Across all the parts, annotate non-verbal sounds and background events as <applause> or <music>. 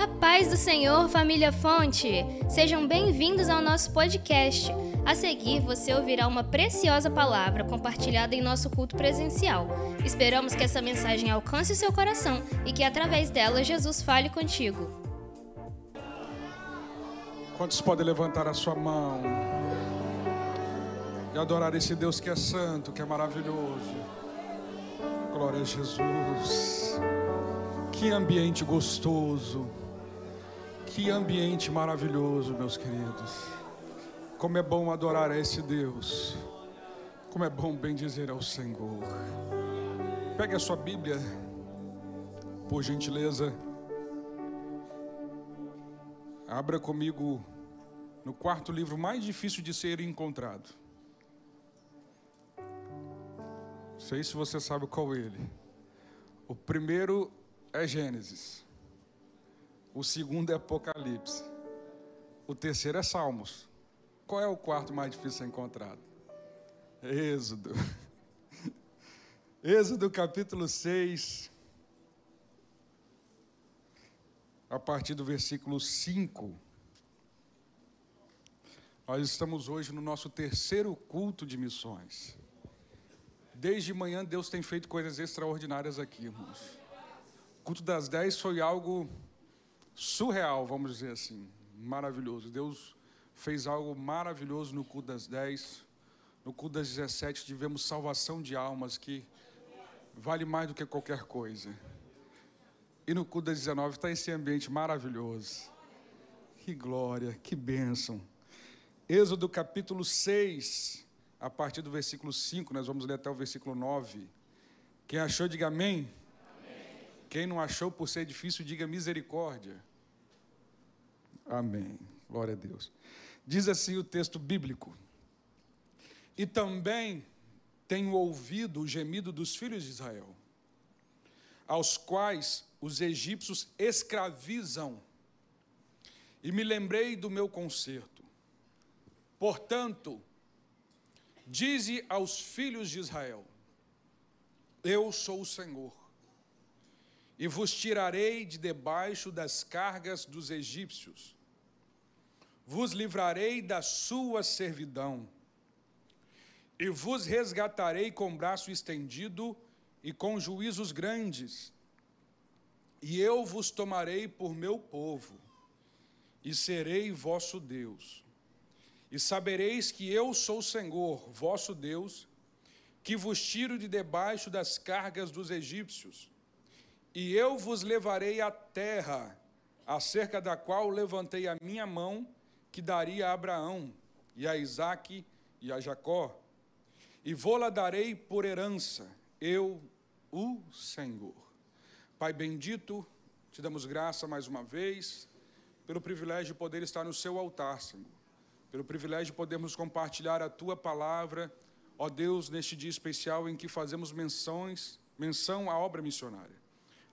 A paz do Senhor, família Fonte! Sejam bem-vindos ao nosso podcast. A seguir, você ouvirá uma preciosa palavra compartilhada em nosso culto presencial. Esperamos que essa mensagem alcance o seu coração e que, através dela, Jesus fale contigo. Quantos podem levantar a sua mão e adorar esse Deus que é santo, que é maravilhoso? Glória a Jesus. Que ambiente gostoso. Que ambiente maravilhoso, meus queridos. Como é bom adorar a esse Deus. Como é bom bendizer ao Senhor. Pegue a sua Bíblia, por gentileza. Abra comigo no quarto livro mais difícil de ser encontrado. Não sei se você sabe qual é ele. O primeiro é Gênesis. O segundo é Apocalipse. O terceiro é Salmos. Qual é o quarto mais difícil encontrado? Êxodo. Êxodo capítulo 6. A partir do versículo 5. Nós estamos hoje no nosso terceiro culto de missões. Desde manhã Deus tem feito coisas extraordinárias aqui, irmãos. O culto das 10 foi algo surreal, vamos dizer assim, maravilhoso. Deus fez algo maravilhoso no culto das 10. No culto das 17 tivemos salvação de almas que vale mais do que qualquer coisa. E no culto das 19 está esse ambiente maravilhoso. Que glória, que bênção. Êxodo capítulo 6, a partir do versículo 5, nós vamos ler até o versículo 9. Quem achou, diga amém. amém. Quem não achou, por ser difícil, diga misericórdia. Amém. Glória a Deus. Diz assim o texto bíblico: E também tenho ouvido o gemido dos filhos de Israel, aos quais os egípcios escravizam, e me lembrei do meu conserto. Portanto, dize aos filhos de Israel: Eu sou o Senhor, e vos tirarei de debaixo das cargas dos egípcios vos livrarei da sua servidão, e vos resgatarei com braço estendido e com juízos grandes, e eu vos tomarei por meu povo, e serei vosso Deus. E sabereis que eu sou o Senhor, vosso Deus, que vos tiro de debaixo das cargas dos egípcios, e eu vos levarei à terra, acerca da qual levantei a minha mão, que daria a Abraão, e a Isaque e a Jacó, e vou-la darei por herança, eu, o Senhor. Pai bendito, te damos graça mais uma vez, pelo privilégio de poder estar no seu altar, Senhor, pelo privilégio de podermos compartilhar a tua palavra, ó Deus, neste dia especial em que fazemos menções, menção à obra missionária.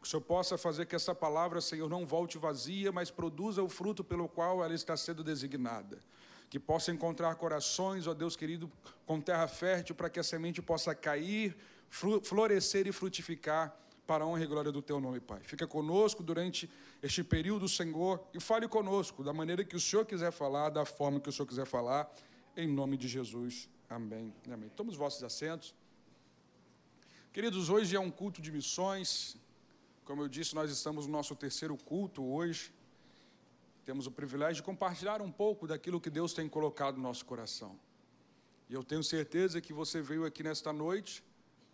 Que o Senhor possa fazer que essa palavra, Senhor, não volte vazia, mas produza o fruto pelo qual ela está sendo designada. Que possa encontrar corações, ó Deus querido, com terra fértil, para que a semente possa cair, florescer e frutificar para a honra e glória do teu nome, Pai. Fica conosco durante este período, Senhor, e fale conosco da maneira que o Senhor quiser falar, da forma que o Senhor quiser falar, em nome de Jesus. Amém. Amém. Toma os vossos assentos. Queridos, hoje é um culto de missões, como eu disse, nós estamos no nosso terceiro culto hoje. Temos o privilégio de compartilhar um pouco daquilo que Deus tem colocado no nosso coração. E eu tenho certeza que você veio aqui nesta noite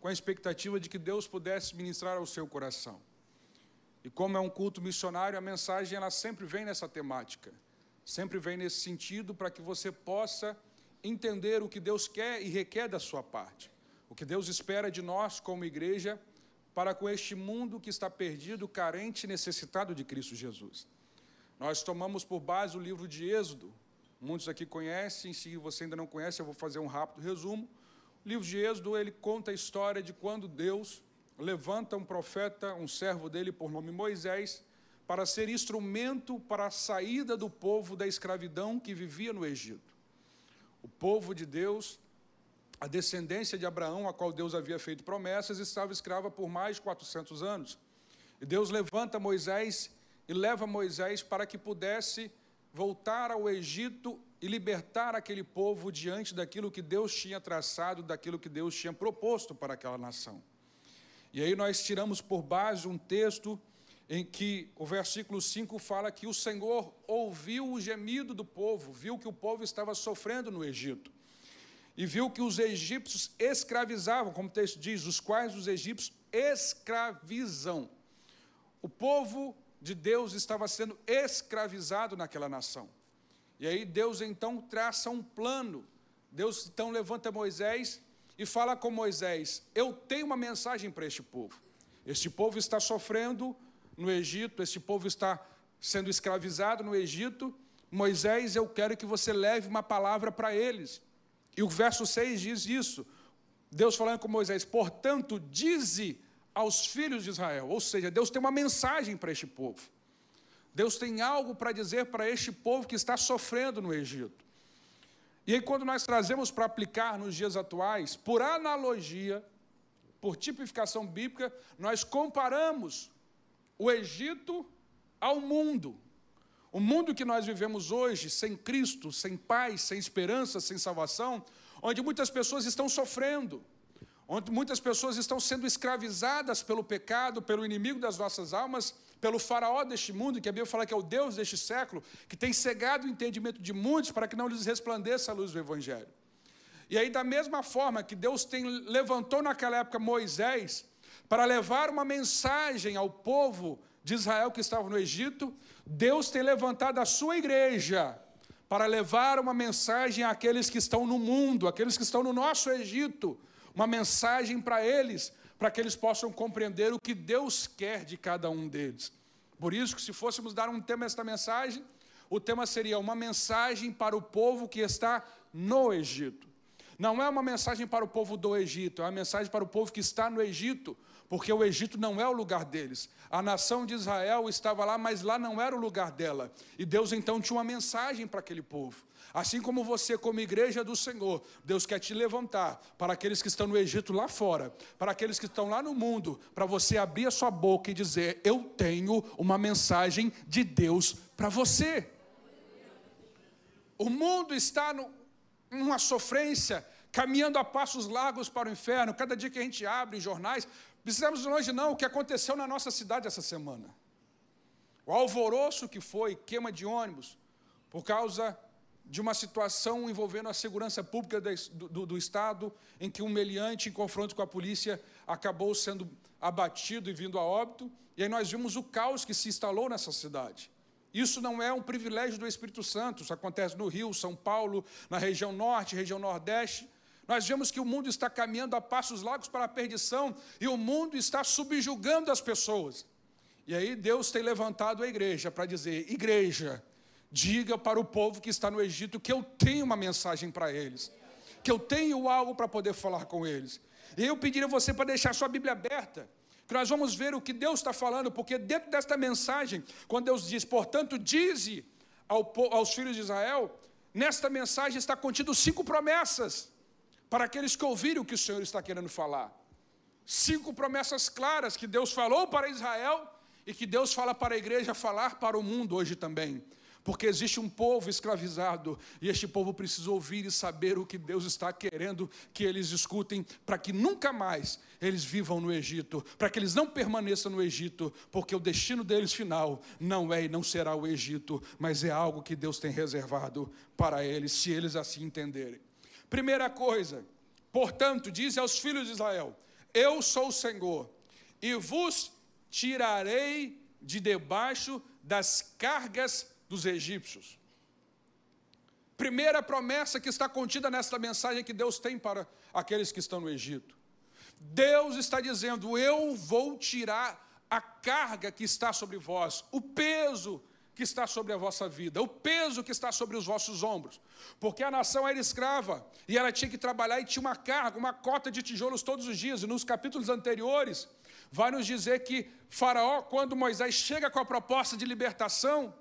com a expectativa de que Deus pudesse ministrar ao seu coração. E como é um culto missionário, a mensagem ela sempre vem nessa temática, sempre vem nesse sentido para que você possa entender o que Deus quer e requer da sua parte. O que Deus espera de nós como igreja para com este mundo que está perdido, carente e necessitado de Cristo Jesus. Nós tomamos por base o livro de Êxodo. Muitos aqui conhecem, se você ainda não conhece, eu vou fazer um rápido resumo. O livro de Êxodo, ele conta a história de quando Deus levanta um profeta, um servo dele por nome Moisés, para ser instrumento para a saída do povo da escravidão que vivia no Egito. O povo de Deus a descendência de Abraão, a qual Deus havia feito promessas, estava escrava por mais de 400 anos. E Deus levanta Moisés e leva Moisés para que pudesse voltar ao Egito e libertar aquele povo diante daquilo que Deus tinha traçado, daquilo que Deus tinha proposto para aquela nação. E aí nós tiramos por base um texto em que o versículo 5 fala que o Senhor ouviu o gemido do povo, viu que o povo estava sofrendo no Egito. E viu que os egípcios escravizavam, como o texto diz, os quais os egípcios escravizam. O povo de Deus estava sendo escravizado naquela nação. E aí Deus então traça um plano. Deus então levanta Moisés e fala com Moisés: Eu tenho uma mensagem para este povo. Este povo está sofrendo no Egito, este povo está sendo escravizado no Egito. Moisés, eu quero que você leve uma palavra para eles. E o verso 6 diz isso. Deus falando com Moisés: Portanto, dize aos filhos de Israel. Ou seja, Deus tem uma mensagem para este povo. Deus tem algo para dizer para este povo que está sofrendo no Egito. E aí, quando nós trazemos para aplicar nos dias atuais, por analogia, por tipificação bíblica, nós comparamos o Egito ao mundo. O mundo que nós vivemos hoje, sem Cristo, sem paz, sem esperança, sem salvação, onde muitas pessoas estão sofrendo, onde muitas pessoas estão sendo escravizadas pelo pecado, pelo inimigo das nossas almas, pelo faraó deste mundo, que a Bíblia fala que é o Deus deste século, que tem cegado o entendimento de muitos para que não lhes resplandeça a luz do Evangelho. E aí, da mesma forma que Deus tem, levantou naquela época Moisés para levar uma mensagem ao povo de Israel que estava no Egito, Deus tem levantado a sua igreja para levar uma mensagem àqueles que estão no mundo, àqueles que estão no nosso Egito, uma mensagem para eles, para que eles possam compreender o que Deus quer de cada um deles. Por isso que se fôssemos dar um tema a esta mensagem, o tema seria uma mensagem para o povo que está no Egito. Não é uma mensagem para o povo do Egito, é uma mensagem para o povo que está no Egito, porque o Egito não é o lugar deles. A nação de Israel estava lá, mas lá não era o lugar dela. E Deus então tinha uma mensagem para aquele povo. Assim como você, como igreja do Senhor, Deus quer te levantar para aqueles que estão no Egito lá fora, para aqueles que estão lá no mundo, para você abrir a sua boca e dizer: Eu tenho uma mensagem de Deus para você. O mundo está no, numa sofrência, caminhando a passos largos para o inferno. Cada dia que a gente abre jornais, precisamos longe não o que aconteceu na nossa cidade essa semana. O alvoroço que foi, queima de ônibus, por causa de uma situação envolvendo a segurança pública do, do, do, Estado, em que um meliante, em confronto com a polícia, acabou sendo abatido e vindo a óbito. E aí nós vimos o caos que se instalou nessa cidade. Isso não é um privilégio do Espírito Santo, isso acontece no Rio, São Paulo, na região norte, região nordeste. Nós vemos que o mundo está caminhando a passos largos para a perdição e o mundo está subjugando as pessoas. E aí Deus tem levantado a igreja para dizer: igreja, diga para o povo que está no Egito que eu tenho uma mensagem para eles, que eu tenho algo para poder falar com eles. E eu pediria você para deixar sua Bíblia aberta, que nós vamos ver o que Deus está falando, porque dentro desta mensagem, quando Deus diz, portanto, dize ao, aos filhos de Israel, nesta mensagem está contido cinco promessas para aqueles que ouvirem o que o Senhor está querendo falar. Cinco promessas claras que Deus falou para Israel e que Deus fala para a igreja falar para o mundo hoje também. Porque existe um povo escravizado e este povo precisa ouvir e saber o que Deus está querendo que eles escutem, para que nunca mais eles vivam no Egito, para que eles não permaneçam no Egito, porque o destino deles final não é e não será o Egito, mas é algo que Deus tem reservado para eles, se eles assim entenderem. Primeira coisa, portanto, diz aos filhos de Israel: Eu sou o Senhor, e vos tirarei de debaixo das cargas dos egípcios. Primeira promessa que está contida nesta mensagem que Deus tem para aqueles que estão no Egito. Deus está dizendo: Eu vou tirar a carga que está sobre vós, o peso que está sobre a vossa vida, o peso que está sobre os vossos ombros. Porque a nação era escrava e ela tinha que trabalhar e tinha uma carga, uma cota de tijolos todos os dias. E nos capítulos anteriores, vai nos dizer que Faraó, quando Moisés chega com a proposta de libertação,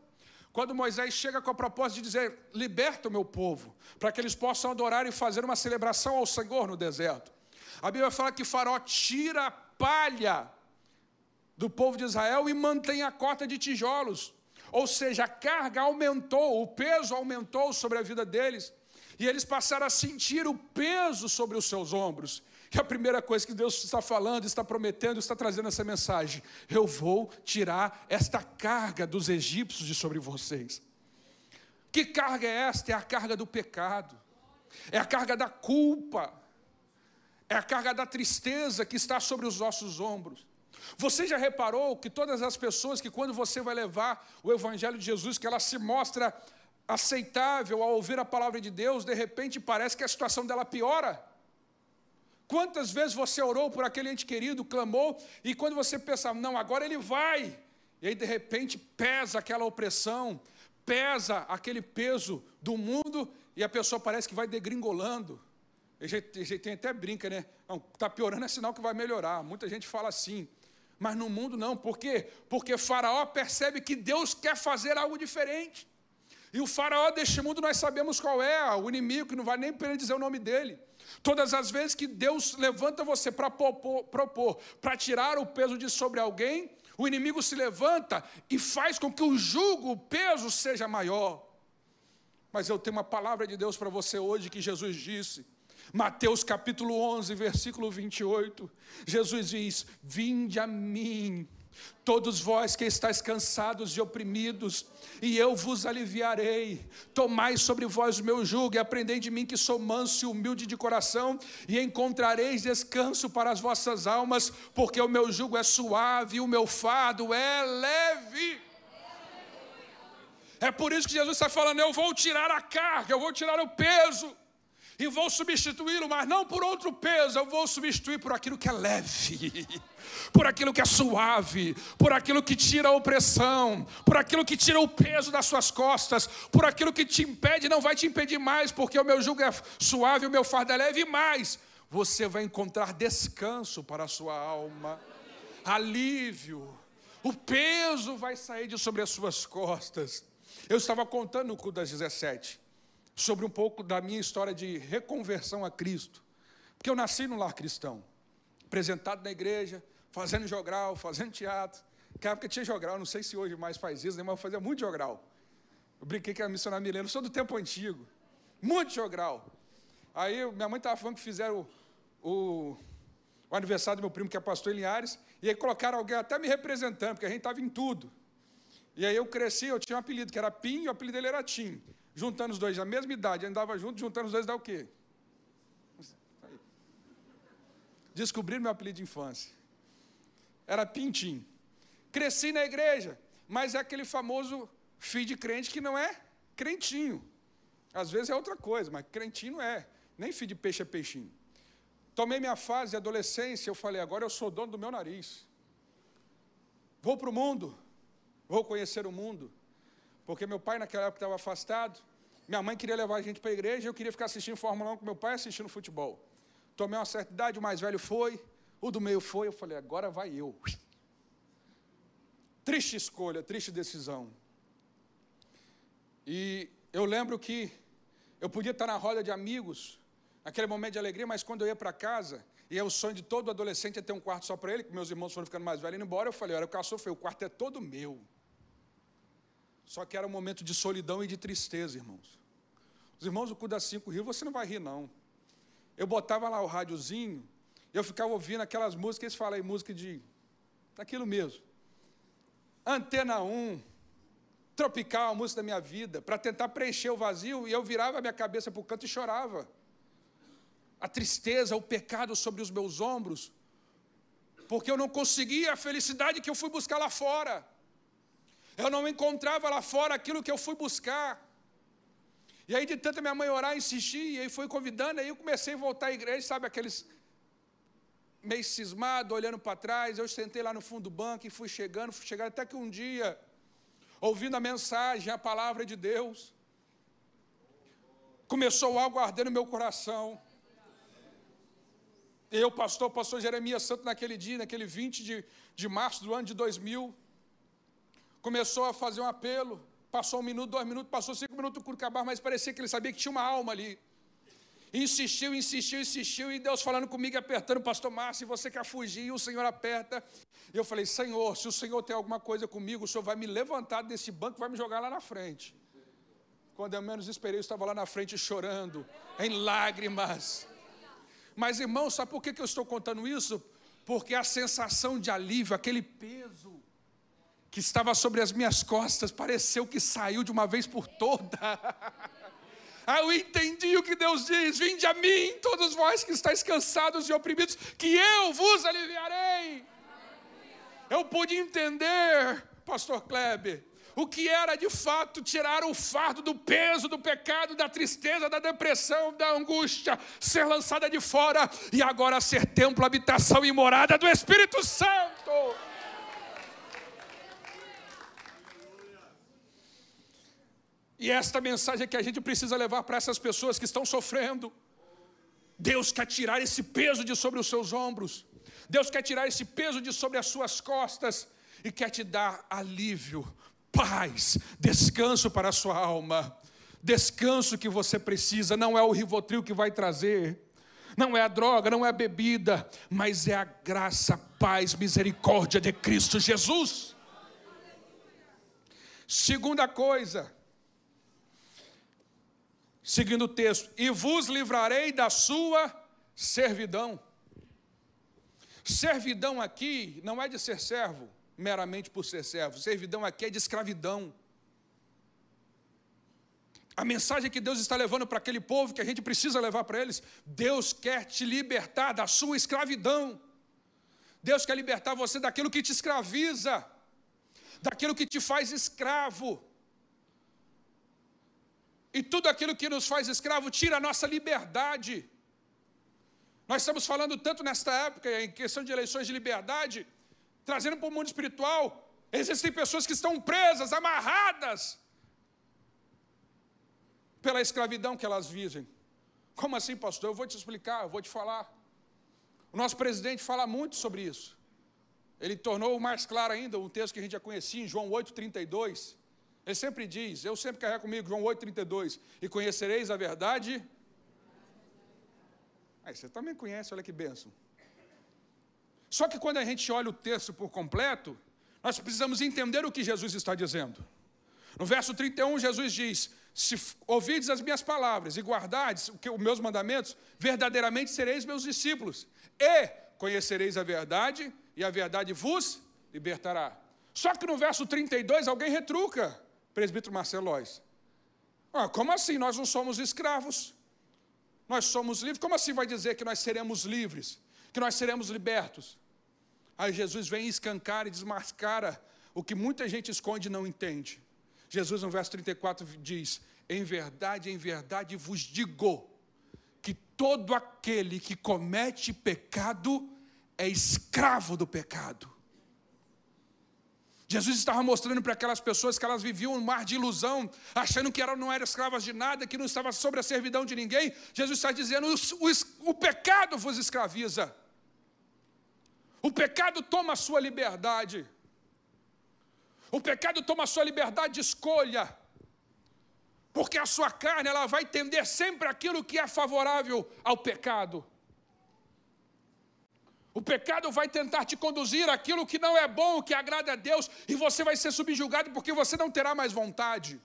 quando Moisés chega com a proposta de dizer: liberta o meu povo, para que eles possam adorar e fazer uma celebração ao Senhor no deserto. A Bíblia fala que Faraó tira a palha do povo de Israel e mantém a cota de tijolos. Ou seja, a carga aumentou, o peso aumentou sobre a vida deles. E eles passaram a sentir o peso sobre os seus ombros. E a primeira coisa que Deus está falando, está prometendo, está trazendo essa mensagem: eu vou tirar esta carga dos egípcios de sobre vocês. Que carga é esta? É a carga do pecado, é a carga da culpa, é a carga da tristeza que está sobre os nossos ombros. Você já reparou que todas as pessoas que, quando você vai levar o Evangelho de Jesus, que ela se mostra aceitável ao ouvir a palavra de Deus, de repente parece que a situação dela piora? Quantas vezes você orou por aquele ente querido, clamou, e quando você pensa, não, agora ele vai, e aí de repente pesa aquela opressão, pesa aquele peso do mundo, e a pessoa parece que vai degringolando. A gente, tem até brinca, né? Está piorando é sinal que vai melhorar. Muita gente fala assim. Mas no mundo não. Por quê? Porque Faraó percebe que Deus quer fazer algo diferente. E o faraó deste mundo nós sabemos qual é, o inimigo, que não vai nem dizer o nome dele. Todas as vezes que Deus levanta você para propor, para tirar o peso de sobre alguém, o inimigo se levanta e faz com que o jugo, o peso seja maior. Mas eu tenho uma palavra de Deus para você hoje que Jesus disse. Mateus capítulo 11, versículo 28. Jesus diz: Vinde a mim Todos vós que estáis cansados e oprimidos, e eu vos aliviarei. Tomai sobre vós o meu jugo e aprendei de mim que sou manso e humilde de coração, e encontrareis descanso para as vossas almas, porque o meu jugo é suave e o meu fardo é leve. É por isso que Jesus está falando: eu vou tirar a carga, eu vou tirar o peso e vou substituí-lo, mas não por outro peso, eu vou substituir por aquilo que é leve, <laughs> por aquilo que é suave, por aquilo que tira a opressão, por aquilo que tira o peso das suas costas, por aquilo que te impede, não vai te impedir mais, porque o meu jugo é suave, o meu fardo é leve, e mais, você vai encontrar descanso para a sua alma, alívio, o peso vai sair de sobre as suas costas. Eu estava contando no culto das 17 sobre um pouco da minha história de reconversão a Cristo. Porque eu nasci no lar cristão, apresentado na igreja, fazendo jogral, fazendo teatro. Naquela época tinha jogral, não sei se hoje mais faz isso, né, mas eu fazia muito jogral. Eu brinquei que era missionário milênio, sou do tempo antigo. Muito jogral. Aí minha mãe estava falando que fizeram o, o, o, aniversário do meu primo, que é pastor em Linhares, e aí colocaram alguém até me representando, porque a gente estava em tudo. E aí eu cresci, eu tinha um apelido, que era Pim, e o apelido dele era Tim. Juntando os dois, a mesma idade, andava junto, juntando os dois dá o quê? Descobriram meu apelido de infância. Era Pintim. Cresci na igreja, mas é aquele famoso filho de crente que não é crentinho. Às vezes é outra coisa, mas crentinho não é. Nem filho de peixe é peixinho. Tomei minha fase de adolescência, eu falei, agora eu sou dono do meu nariz. Vou para o mundo, vou conhecer o mundo. Porque meu pai naquela época estava afastado, minha mãe queria levar a gente para a igreja, eu queria ficar assistindo Fórmula 1 com meu pai assistindo futebol. Tomei uma certa idade, o mais velho foi, o do meio foi, eu falei, agora vai eu. Triste escolha, triste decisão. E eu lembro que eu podia estar na roda de amigos, naquele momento de alegria, mas quando eu ia para casa, e é o sonho de todo adolescente é ter um quarto só para ele, que meus irmãos foram ficando mais velhos indo embora, eu falei, olha, o caçou foi, o quarto é todo meu. Só que era um momento de solidão e de tristeza, irmãos. Os irmãos do Cuda Cinco Rio, você não vai rir, não. Eu botava lá o rádiozinho, eu ficava ouvindo aquelas músicas, eles falam aí, música de. daquilo mesmo. Antena 1, Tropical, a música da minha vida, para tentar preencher o vazio, e eu virava a minha cabeça para o canto e chorava. A tristeza, o pecado sobre os meus ombros, porque eu não conseguia a felicidade que eu fui buscar lá fora. Eu não encontrava lá fora aquilo que eu fui buscar. E aí, de tanta minha mãe orar, insistir, e aí foi convidando, aí eu comecei a voltar à igreja, sabe, aqueles meio cismado, olhando para trás. Eu sentei lá no fundo do banco e fui chegando, fui chegando, até que um dia, ouvindo a mensagem, a palavra de Deus, começou algo a arder no meu coração. Eu, pastor, pastor Jeremias Santo, naquele dia, naquele 20 de, de março do ano de 2000, começou a fazer um apelo. Passou um minuto, dois minutos, passou cinco minutos, o culto acabar, mas parecia que ele sabia que tinha uma alma ali. Insistiu, insistiu, insistiu, e Deus falando comigo, apertando, pastor Márcio, você quer fugir, e o Senhor aperta. E eu falei, Senhor, se o Senhor tem alguma coisa comigo, o Senhor vai me levantar desse banco e vai me jogar lá na frente. Quando eu menos esperei, eu estava lá na frente chorando, em lágrimas. Mas, irmão, sabe por que eu estou contando isso? Porque a sensação de alívio, aquele peso que estava sobre as minhas costas, pareceu que saiu de uma vez por toda. <laughs> Ah, eu entendi o que Deus diz: Vinde a mim, todos vós que estáis cansados e oprimidos, que eu vos aliviarei. Eu pude entender, Pastor Kleber, o que era de fato tirar o fardo do peso do pecado, da tristeza, da depressão, da angústia, ser lançada de fora e agora ser templo, habitação e morada do Espírito Santo. E esta mensagem é que a gente precisa levar para essas pessoas que estão sofrendo. Deus quer tirar esse peso de sobre os seus ombros. Deus quer tirar esse peso de sobre as suas costas e quer te dar alívio, paz, descanso para a sua alma. Descanso que você precisa, não é o Rivotril que vai trazer, não é a droga, não é a bebida, mas é a graça, paz, misericórdia de Cristo Jesus. Segunda coisa, seguindo o texto, e vos livrarei da sua servidão. Servidão aqui não é de ser servo, meramente por ser servo. Servidão aqui é de escravidão. A mensagem que Deus está levando para aquele povo, que a gente precisa levar para eles, Deus quer te libertar da sua escravidão. Deus quer libertar você daquilo que te escraviza, daquilo que te faz escravo. E tudo aquilo que nos faz escravo tira a nossa liberdade. Nós estamos falando tanto nesta época, em questão de eleições de liberdade, trazendo para o mundo espiritual. Existem pessoas que estão presas, amarradas, pela escravidão que elas vivem. Como assim, pastor? Eu vou te explicar, eu vou te falar. O nosso presidente fala muito sobre isso. Ele tornou mais claro ainda um texto que a gente já conhecia em João 8,32. Ele sempre diz, eu sempre carrego comigo, João 8,32, e conhecereis a verdade. Aí você também conhece, olha que bênção. Só que quando a gente olha o texto por completo, nós precisamos entender o que Jesus está dizendo. No verso 31, Jesus diz: Se ouvides as minhas palavras e guardardes os meus mandamentos, verdadeiramente sereis meus discípulos, e conhecereis a verdade, e a verdade vos libertará. Só que no verso 32, alguém retruca presbítero Marcelo Lois. Ah, como assim? Nós não somos escravos. Nós somos livres. Como assim vai dizer que nós seremos livres? Que nós seremos libertos? Aí Jesus vem escancar e desmascara o que muita gente esconde e não entende. Jesus, no verso 34, diz: Em verdade, em verdade vos digo, que todo aquele que comete pecado é escravo do pecado. Jesus estava mostrando para aquelas pessoas que elas viviam um mar de ilusão, achando que eram, não eram escravas de nada, que não estavam sobre a servidão de ninguém. Jesus está dizendo: o, o, o pecado vos escraviza. O pecado toma a sua liberdade. O pecado toma a sua liberdade de escolha. Porque a sua carne ela vai tender sempre aquilo que é favorável ao pecado. O pecado vai tentar te conduzir aquilo que não é bom, que agrada a Deus, e você vai ser subjugado porque você não terá mais vontade.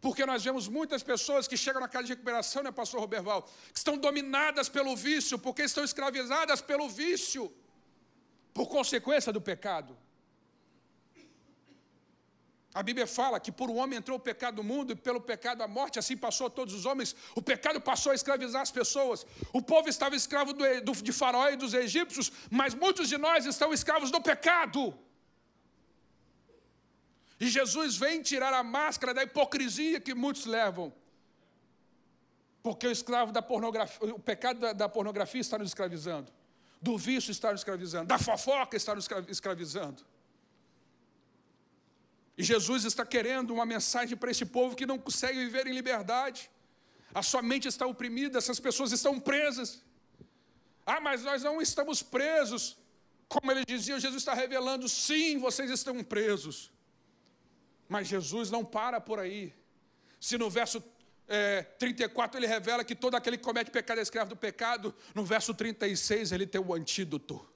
Porque nós vemos muitas pessoas que chegam na casa de recuperação, né, pastor Roberval, que estão dominadas pelo vício, porque estão escravizadas pelo vício, por consequência do pecado. A Bíblia fala que por um homem entrou o pecado no mundo e pelo pecado a morte, assim passou a todos os homens. O pecado passou a escravizar as pessoas. O povo estava escravo do, do, de Faraó e dos egípcios, mas muitos de nós estão escravos do pecado. E Jesus vem tirar a máscara da hipocrisia que muitos levam. Porque o escravo da pornografia, o pecado da, da pornografia está nos escravizando. Do vício está nos escravizando. Da fofoca está nos escravizando. E Jesus está querendo uma mensagem para esse povo que não consegue viver em liberdade. A sua mente está oprimida, essas pessoas estão presas. Ah, mas nós não estamos presos. Como ele dizia, Jesus está revelando: sim, vocês estão presos. Mas Jesus não para por aí. Se no verso é, 34 ele revela que todo aquele que comete pecado é escravo do pecado. No verso 36 ele tem o antídoto.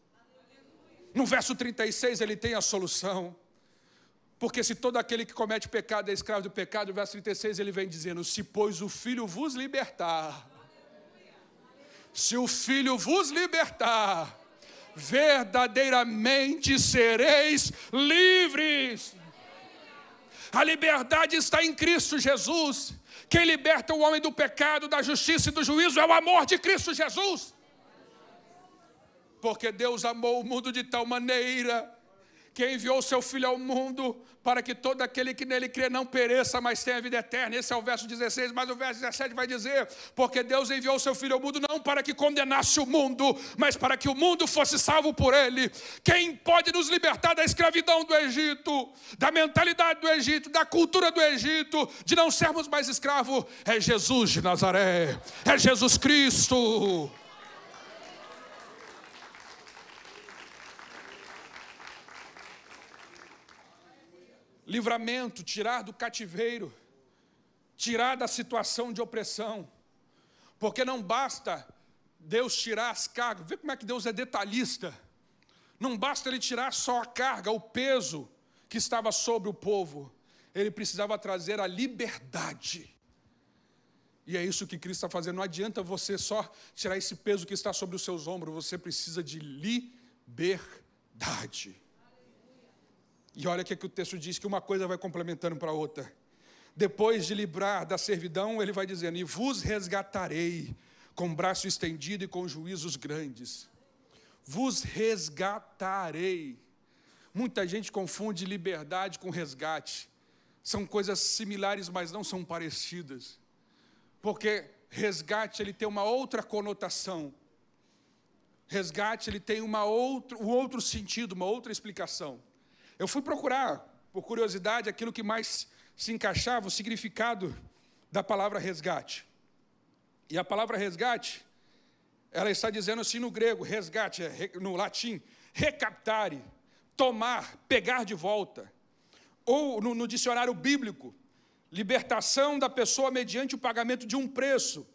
No verso 36 ele tem a solução. Porque se todo aquele que comete pecado é escravo do pecado, verso 36 ele vem dizendo: Se pois o filho vos libertar, se o filho vos libertar, verdadeiramente sereis livres. A liberdade está em Cristo Jesus. Quem liberta o homem do pecado, da justiça e do juízo é o amor de Cristo Jesus. Porque Deus amou o mundo de tal maneira que enviou seu Filho ao mundo para que todo aquele que nele crê não pereça, mas tenha vida eterna. Esse é o verso 16, mas o verso 17 vai dizer: Porque Deus enviou seu Filho ao mundo não para que condenasse o mundo, mas para que o mundo fosse salvo por ele. Quem pode nos libertar da escravidão do Egito, da mentalidade do Egito, da cultura do Egito, de não sermos mais escravos, é Jesus de Nazaré, é Jesus Cristo. Livramento, tirar do cativeiro, tirar da situação de opressão. Porque não basta Deus tirar as cargas, vê como é que Deus é detalhista. Não basta ele tirar só a carga, o peso que estava sobre o povo, ele precisava trazer a liberdade. E é isso que Cristo está fazendo. Não adianta você só tirar esse peso que está sobre os seus ombros, você precisa de liberdade. E olha o que, que o texto diz: que uma coisa vai complementando para a outra. Depois de livrar da servidão, ele vai dizendo: E vos resgatarei com braço estendido e com juízos grandes. Vos resgatarei. Muita gente confunde liberdade com resgate. São coisas similares, mas não são parecidas. Porque resgate ele tem uma outra conotação. Resgate ele tem uma outro, um outro sentido, uma outra explicação. Eu fui procurar, por curiosidade, aquilo que mais se encaixava, o significado da palavra resgate. E a palavra resgate, ela está dizendo assim no grego, resgate, é no latim, recaptare, tomar, pegar de volta. Ou no, no dicionário bíblico, libertação da pessoa mediante o pagamento de um preço.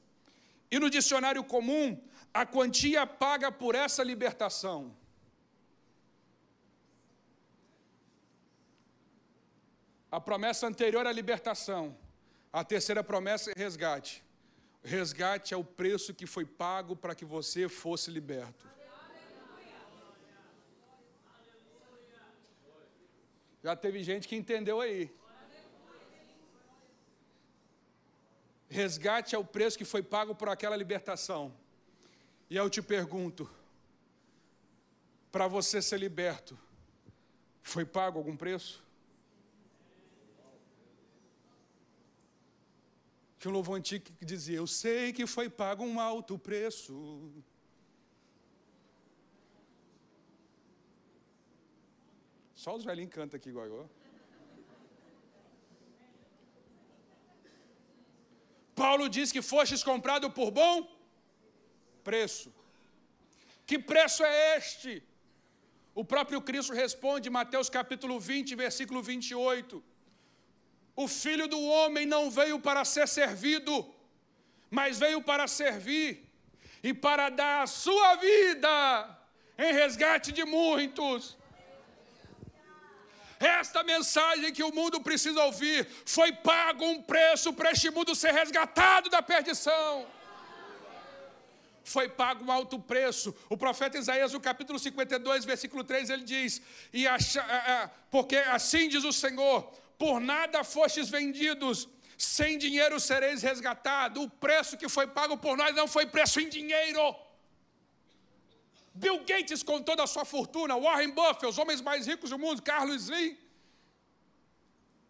E no dicionário comum, a quantia paga por essa libertação. A promessa anterior é a libertação. A terceira promessa é resgate. Resgate é o preço que foi pago para que você fosse liberto. Já teve gente que entendeu aí. Resgate é o preço que foi pago por aquela libertação. E eu te pergunto: para você ser liberto, foi pago algum preço? Tinha um louvor antigo que dizia: Eu sei que foi pago um alto preço. Só os velhinhos cantam aqui igual. Paulo diz que fostes comprado por bom preço. Que preço é este? O próprio Cristo responde, Mateus capítulo 20, versículo 28. O filho do homem não veio para ser servido, mas veio para servir e para dar a sua vida em resgate de muitos. Esta mensagem que o mundo precisa ouvir foi pago um preço para este mundo ser resgatado da perdição. Foi pago um alto preço. O profeta Isaías, no capítulo 52, versículo 3, ele diz: e acha, Porque assim diz o Senhor: por nada fostes vendidos, sem dinheiro sereis resgatados. O preço que foi pago por nós não foi preço em dinheiro. Bill Gates, com toda a sua fortuna, Warren Buffett, os homens mais ricos do mundo, Carlos Slim,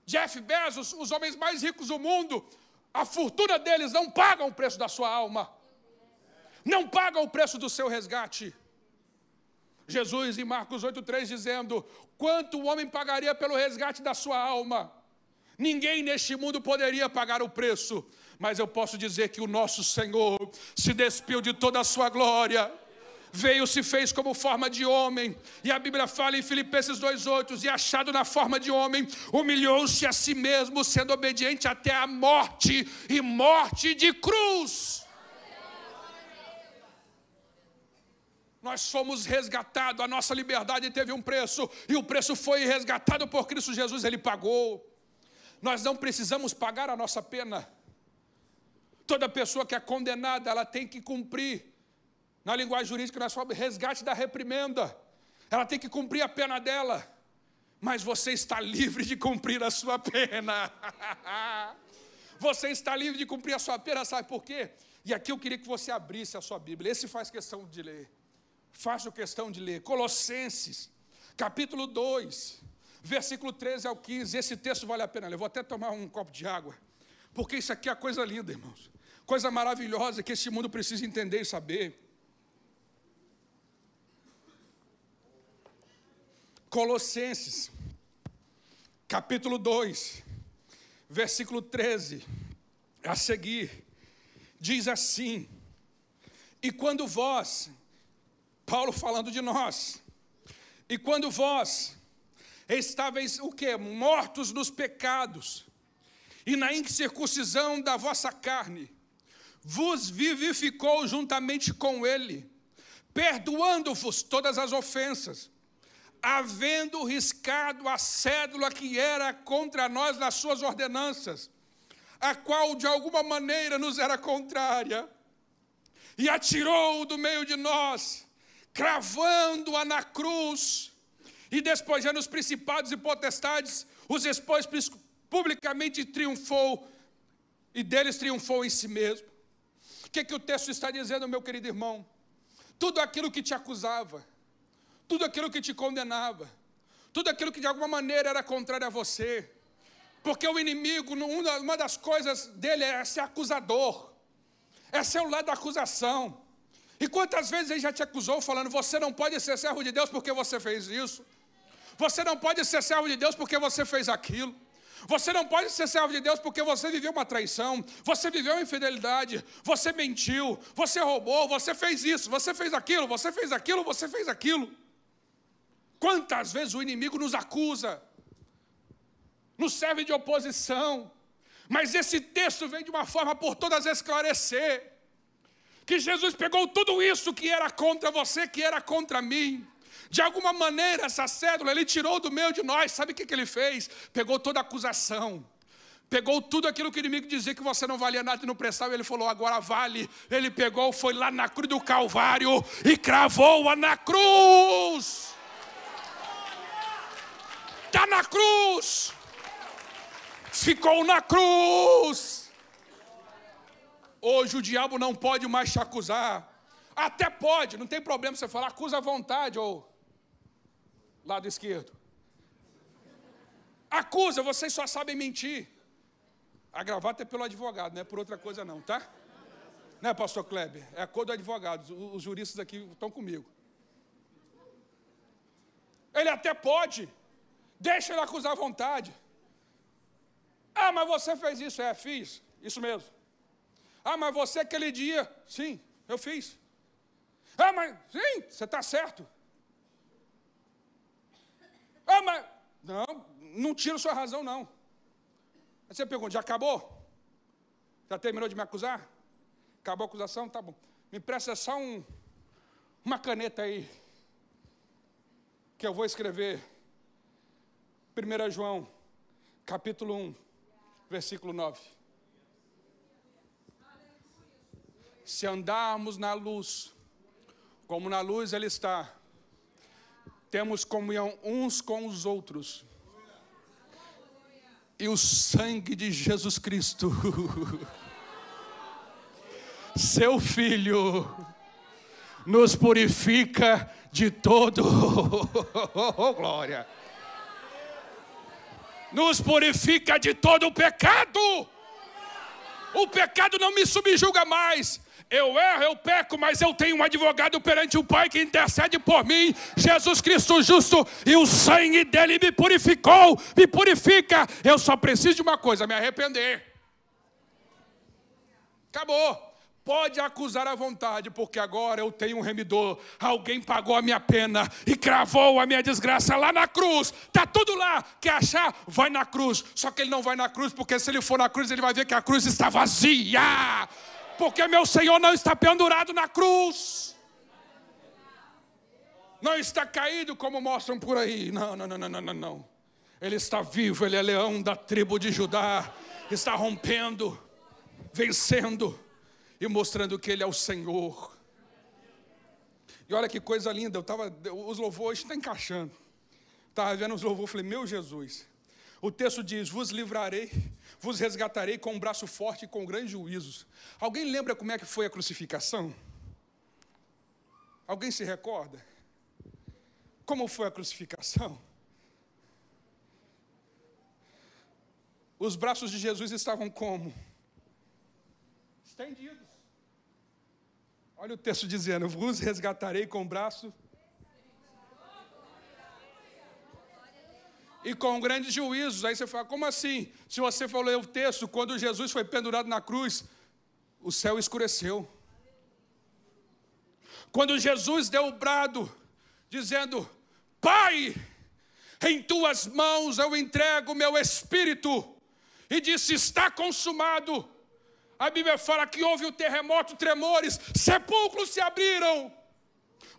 Jeff Bezos, os homens mais ricos do mundo, a fortuna deles não paga o preço da sua alma, não paga o preço do seu resgate. Jesus em Marcos 8,3 dizendo: Quanto o homem pagaria pelo resgate da sua alma? Ninguém neste mundo poderia pagar o preço, mas eu posso dizer que o nosso Senhor se despiu de toda a sua glória, veio, se fez como forma de homem. E a Bíblia fala em Filipenses 2,8: e achado na forma de homem, humilhou-se a si mesmo, sendo obediente até a morte e morte de cruz. Nós fomos resgatados, a nossa liberdade teve um preço, e o preço foi resgatado por Cristo Jesus, Ele pagou. Nós não precisamos pagar a nossa pena. Toda pessoa que é condenada, ela tem que cumprir na linguagem jurídica, nós falamos resgate da reprimenda. Ela tem que cumprir a pena dela. Mas você está livre de cumprir a sua pena. <laughs> você está livre de cumprir a sua pena, sabe por quê? E aqui eu queria que você abrisse a sua Bíblia. Esse faz questão de ler. Faço questão de ler. Colossenses, capítulo 2, versículo 13 ao 15. Esse texto vale a pena ler. Eu vou até tomar um copo de água. Porque isso aqui é coisa linda, irmãos. Coisa maravilhosa que este mundo precisa entender e saber. Colossenses, capítulo 2, versículo 13, a seguir, diz assim: E quando vós, Paulo falando de nós, e quando vós estáveis o que? Mortos nos pecados, e na incircuncisão da vossa carne, vos vivificou juntamente com ele, perdoando-vos todas as ofensas havendo riscado a cédula que era contra nós nas suas ordenanças, a qual de alguma maneira nos era contrária, e atirou do meio de nós, cravando-a na cruz, e despojando os principados e potestades, os expôs publicamente triunfou, e deles triunfou em si mesmo. O que, que o texto está dizendo, meu querido irmão? Tudo aquilo que te acusava, tudo aquilo que te condenava, tudo aquilo que de alguma maneira era contrário a você. Porque o inimigo, uma das coisas dele é ser acusador, é ser o lado da acusação. E quantas vezes ele já te acusou falando: você não pode ser servo de Deus porque você fez isso, você não pode ser servo de Deus porque você fez aquilo. Você não pode ser servo de Deus porque você viveu uma traição, você viveu uma infidelidade, você mentiu, você roubou, você fez isso, você fez aquilo, você fez aquilo, você fez aquilo. Quantas vezes o inimigo nos acusa, nos serve de oposição, mas esse texto vem de uma forma por todas esclarecer que Jesus pegou tudo isso que era contra você, que era contra mim. De alguma maneira, essa cédula ele tirou do meio de nós. Sabe o que, ele fez? Pegou toda a acusação. Pegou tudo aquilo que o inimigo dizia que você não valia nada e não prestava, ele falou, agora vale. Ele pegou, foi lá na cruz do Calvário e cravou-a na cruz está na cruz. Ficou na cruz. Hoje o diabo não pode mais te acusar. Até pode, não tem problema você falar, acusa à vontade, ou lado esquerdo. Acusa, vocês só sabem mentir. A gravata é pelo advogado, não é por outra coisa não, tá? Não é, pastor Kleber? É a cor do advogado. Os juristas aqui estão comigo. Ele até pode. Deixa ele acusar à vontade. Ah, mas você fez isso. É, fiz. Isso mesmo. Ah, mas você aquele dia. Sim, eu fiz. Ah, mas. Sim, você está certo. Ah, mas. Não, não tiro sua razão, não. Aí você pergunta: já acabou? Já terminou de me acusar? Acabou a acusação? Tá bom. Me presta só um, uma caneta aí. Que eu vou escrever 1 João, capítulo 1, versículo 9. Se andarmos na luz, como na luz Ele está, temos comunhão uns com os outros. E o sangue de Jesus Cristo, <laughs> seu Filho, nos purifica de todo. Oh, <laughs> glória! nos purifica de todo o pecado. O pecado não me subjuga mais. Eu erro, eu peco, mas eu tenho um advogado perante o Pai que intercede por mim, Jesus Cristo justo, e o sangue dele me purificou, me purifica. Eu só preciso de uma coisa: me arrepender. Acabou. pode acusar à vontade, porque agora eu tenho um remidor. Alguém pagou a minha pena e cravou a minha desgraça lá na cruz. Tá tudo lá. Quer achar? Vai na cruz. Só que ele não vai na cruz, porque se ele for na cruz, ele vai ver que a cruz está vazia. Porque meu Senhor não está pendurado na cruz. Não está caído como mostram por aí. Não, não, não, não, não, não. Ele está vivo, ele é leão da tribo de Judá. Está rompendo, vencendo e mostrando que Ele é o Senhor. E olha que coisa linda, eu tava, os louvores estão encaixando. Estava vendo os louvores, falei, meu Jesus. O texto diz: Vos livrarei, vos resgatarei com um braço forte e com grandes juízos. Alguém lembra como é que foi a crucificação? Alguém se recorda? Como foi a crucificação? Os braços de Jesus estavam como? Estendidos. Olha o texto dizendo: Vos resgatarei com o braço. E com grandes juízos. Aí você fala, como assim? Se você for ler o texto, quando Jesus foi pendurado na cruz, o céu escureceu. Quando Jesus deu o brado, dizendo: Pai, em tuas mãos eu entrego meu espírito, e disse: Está consumado. A Bíblia fala que houve o terremoto, tremores, sepulcros se abriram,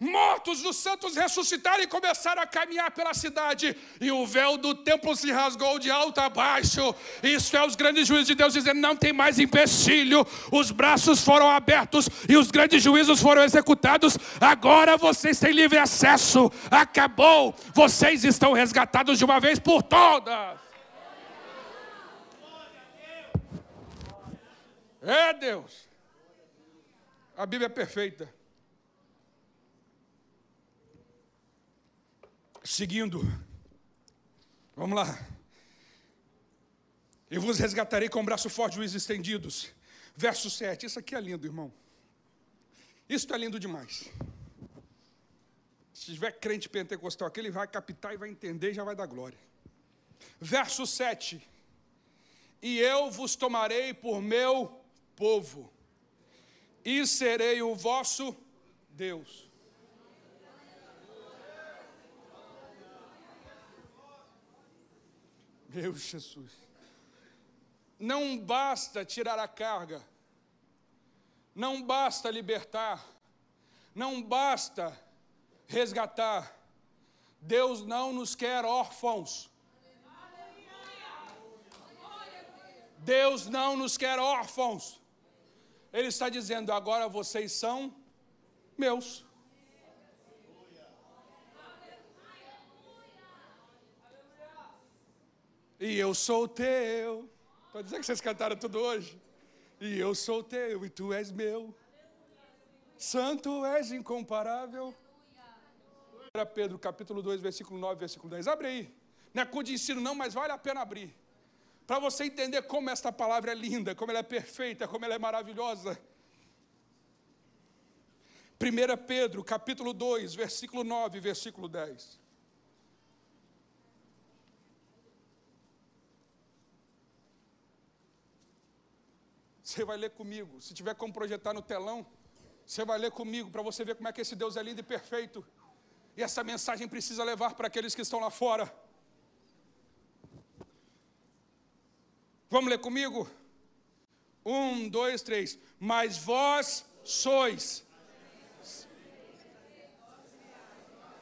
mortos dos santos ressuscitaram e começaram a caminhar pela cidade, e o véu do templo se rasgou de alto a baixo. Isso é os grandes juízos de Deus dizendo: não tem mais empecilho, os braços foram abertos e os grandes juízos foram executados. Agora vocês têm livre acesso, acabou, vocês estão resgatados de uma vez por todas. É Deus. A Bíblia é perfeita. Seguindo. Vamos lá. Eu vos resgatarei com o braço forte, juízes estendidos. Verso 7. Isso aqui é lindo, irmão. Isso é lindo demais. Se tiver crente pentecostal aqui, ele vai captar e vai entender e já vai dar glória. Verso 7. E eu vos tomarei por meu povo, e serei o vosso Deus. Meu Jesus. Não basta tirar a carga, não basta libertar, não basta resgatar. Deus não nos quer órfãos. Deus não nos quer órfãos. Ele está dizendo: agora vocês são meus. E eu sou teu. Pode dizer que vocês cantaram tudo hoje? E eu sou teu, e tu és meu. Santo és incomparável. Para Pedro, capítulo 2, versículo 9, versículo 10. Abre aí. Não é cu de ensino, não, mas vale a pena abrir para você entender como esta palavra é linda, como ela é perfeita, como ela é maravilhosa. 1 Pedro, capítulo 2, versículo 9, versículo 10. Você vai ler comigo. Se tiver como projetar no telão, você vai ler comigo para você ver como é que esse Deus é lindo e perfeito. E essa mensagem precisa levar para aqueles que estão lá fora. Vamos ler comigo? Um, dois, três. Mas vós sois.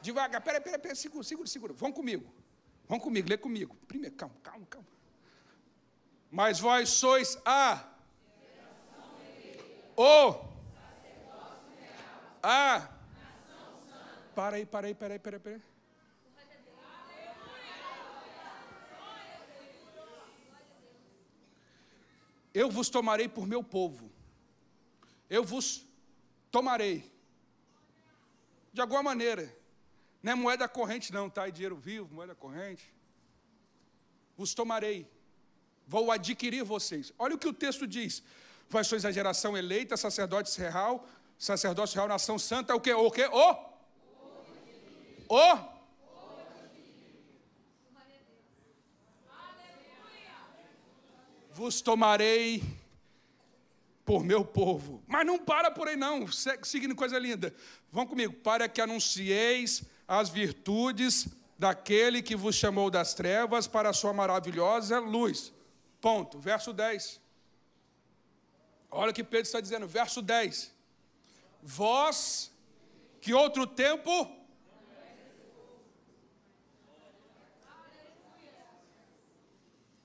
Devagar, peraí, peraí, peraí, segura, segura, segura. Vão comigo. Vão comigo, lê comigo. Primeiro, calma, calma, calma. Mas vós sois a. O. A. Para aí, para aí, para aí, para aí. Eu vos tomarei por meu povo. Eu vos tomarei. De alguma maneira. Não é moeda corrente, não, tá? É dinheiro vivo, moeda corrente. Vos tomarei. Vou adquirir vocês. Olha o que o texto diz. Vós sois a geração eleita, sacerdote real, sacerdócio real, nação santa, o que? O que? O? O? vos tomarei por meu povo. Mas não para por aí, não. Seguindo coisa linda. Vão comigo. Para que anuncieis as virtudes daquele que vos chamou das trevas para a sua maravilhosa luz. Ponto. Verso 10. Olha o que Pedro está dizendo. Verso 10. Vós que outro tempo.